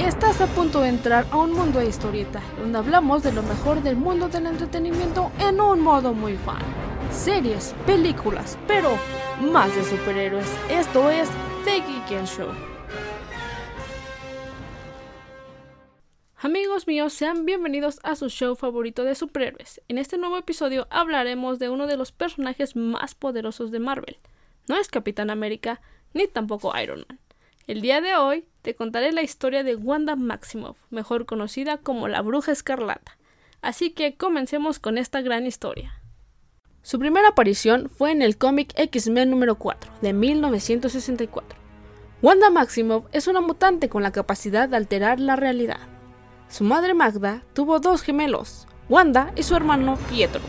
Estás a punto de entrar a un mundo de historieta, donde hablamos de lo mejor del mundo del entretenimiento en un modo muy fan. Series, películas, pero más de superhéroes. Esto es The Geek Show. Amigos míos, sean bienvenidos a su show favorito de superhéroes. En este nuevo episodio hablaremos de uno de los personajes más poderosos de Marvel. No es Capitán América, ni tampoco Iron Man. El día de hoy te contaré la historia de Wanda Maximoff, mejor conocida como la Bruja Escarlata. Así que comencemos con esta gran historia. Su primera aparición fue en el cómic X-Men número 4 de 1964. Wanda Maximoff es una mutante con la capacidad de alterar la realidad. Su madre Magda tuvo dos gemelos, Wanda y su hermano Pietro.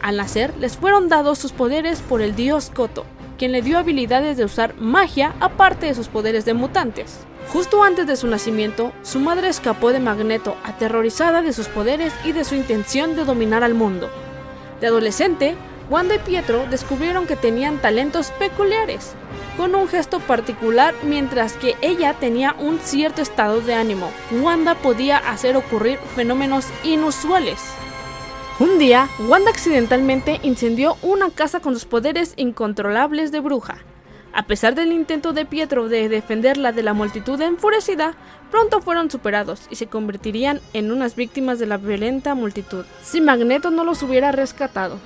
Al nacer les fueron dados sus poderes por el dios Koto, quien le dio habilidades de usar magia aparte de sus poderes de mutantes. Justo antes de su nacimiento, su madre escapó de Magneto, aterrorizada de sus poderes y de su intención de dominar al mundo. De adolescente, Wanda y Pietro descubrieron que tenían talentos peculiares, con un gesto particular mientras que ella tenía un cierto estado de ánimo. Wanda podía hacer ocurrir fenómenos inusuales. Un día, Wanda accidentalmente incendió una casa con los poderes incontrolables de bruja. A pesar del intento de Pietro de defenderla de la multitud enfurecida, pronto fueron superados y se convertirían en unas víctimas de la violenta multitud, si Magneto no los hubiera rescatado.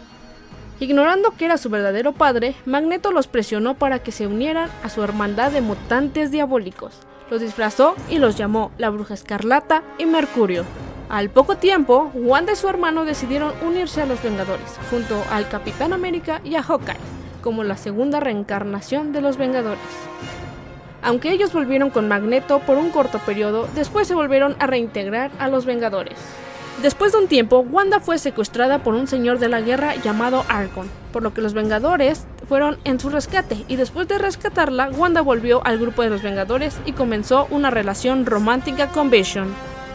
Ignorando que era su verdadero padre, Magneto los presionó para que se unieran a su hermandad de mutantes diabólicos. Los disfrazó y los llamó la Bruja Escarlata y Mercurio. Al poco tiempo, Wanda y su hermano decidieron unirse a los Vengadores, junto al Capitán América y a Hawkeye, como la segunda reencarnación de los Vengadores. Aunque ellos volvieron con Magneto por un corto periodo, después se volvieron a reintegrar a los Vengadores. Después de un tiempo, Wanda fue secuestrada por un señor de la guerra llamado Argon, por lo que los Vengadores fueron en su rescate y después de rescatarla, Wanda volvió al grupo de los Vengadores y comenzó una relación romántica con Vision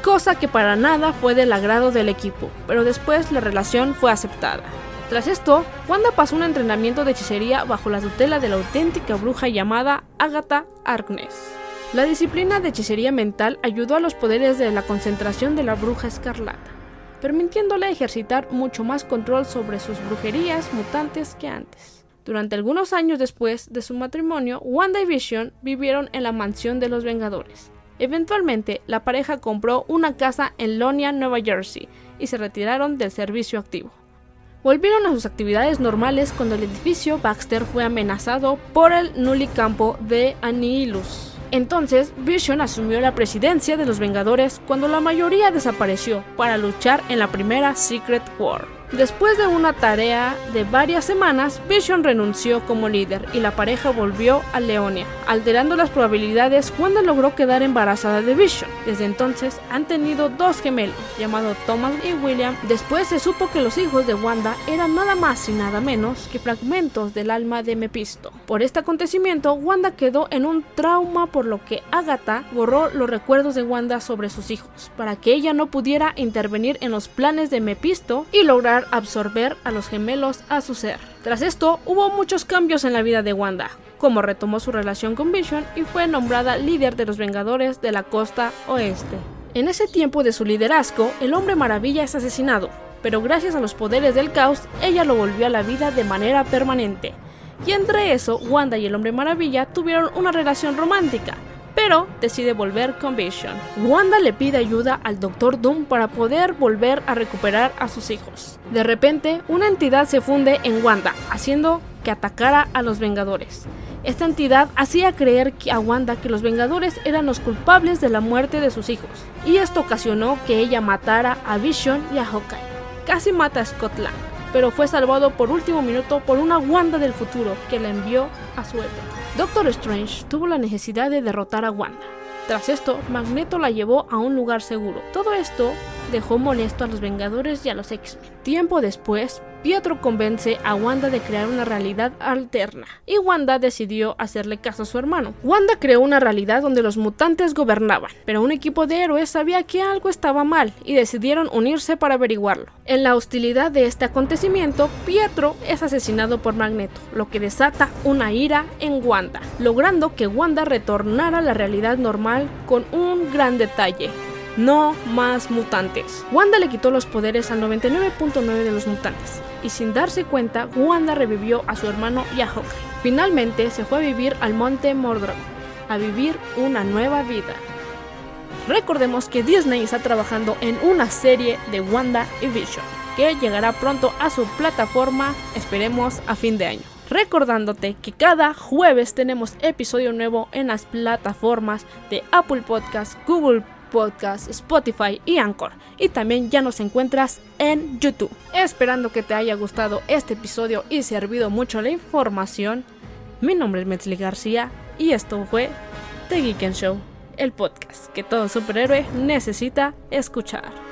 cosa que para nada fue del agrado del equipo, pero después la relación fue aceptada. Tras esto, Wanda pasó un entrenamiento de hechicería bajo la tutela de la auténtica bruja llamada Agatha Harkness. La disciplina de hechicería mental ayudó a los poderes de la concentración de la bruja escarlata, permitiéndole ejercitar mucho más control sobre sus brujerías mutantes que antes. Durante algunos años después de su matrimonio, Wanda y Vision vivieron en la mansión de los Vengadores, Eventualmente, la pareja compró una casa en Lonia, Nueva Jersey, y se retiraron del servicio activo. Volvieron a sus actividades normales cuando el edificio Baxter fue amenazado por el Nulicampo de Anilus. Entonces, Vision asumió la presidencia de los Vengadores cuando la mayoría desapareció para luchar en la primera Secret War. Después de una tarea de varias semanas, Vision renunció como líder y la pareja volvió a Leonia. Alterando las probabilidades, Wanda logró quedar embarazada de Vision. Desde entonces han tenido dos gemelos, llamados Thomas y William. Después se supo que los hijos de Wanda eran nada más y nada menos que fragmentos del alma de Mephisto. Por este acontecimiento, Wanda quedó en un trauma por lo que Agatha borró los recuerdos de Wanda sobre sus hijos, para que ella no pudiera intervenir en los planes de Mephisto y lograr absorber a los gemelos a su ser. Tras esto, hubo muchos cambios en la vida de Wanda, como retomó su relación con Vision y fue nombrada líder de los Vengadores de la costa oeste. En ese tiempo de su liderazgo, el hombre maravilla es asesinado, pero gracias a los poderes del caos, ella lo volvió a la vida de manera permanente. Y entre eso, Wanda y el hombre maravilla tuvieron una relación romántica, pero decide volver con Vision. Wanda le pide ayuda al Doctor Doom para poder volver a recuperar a sus hijos. De repente, una entidad se funde en Wanda, haciendo que atacara a los Vengadores. Esta entidad hacía creer a Wanda que los Vengadores eran los culpables de la muerte de sus hijos, y esto ocasionó que ella matara a Vision y a Hawkeye. Casi mata a Scott Lang, pero fue salvado por último minuto por una Wanda del futuro que la envió a su época. Doctor Strange tuvo la necesidad de derrotar a Wanda. Tras esto, Magneto la llevó a un lugar seguro. Todo esto dejó molesto a los Vengadores y a los X-Men. Tiempo después, Pietro convence a Wanda de crear una realidad alterna y Wanda decidió hacerle caso a su hermano. Wanda creó una realidad donde los mutantes gobernaban, pero un equipo de héroes sabía que algo estaba mal y decidieron unirse para averiguarlo. En la hostilidad de este acontecimiento, Pietro es asesinado por Magneto, lo que desata una ira en Wanda, logrando que Wanda retornara a la realidad normal con un gran detalle no más mutantes. Wanda le quitó los poderes al 99.9 de los mutantes, y sin darse cuenta, Wanda revivió a su hermano y a Hawkeye. Finalmente se fue a vivir al monte Mordor, a vivir una nueva vida. Recordemos que Disney está trabajando en una serie de Wanda y Vision, que llegará pronto a su plataforma, esperemos a fin de año. Recordándote que cada jueves tenemos episodio nuevo en las plataformas de Apple Podcast, Google Podcast, Spotify y Anchor. Y también ya nos encuentras en YouTube. Esperando que te haya gustado este episodio y servido mucho la información. Mi nombre es Metzli García y esto fue The Geek Show, el podcast que todo superhéroe necesita escuchar.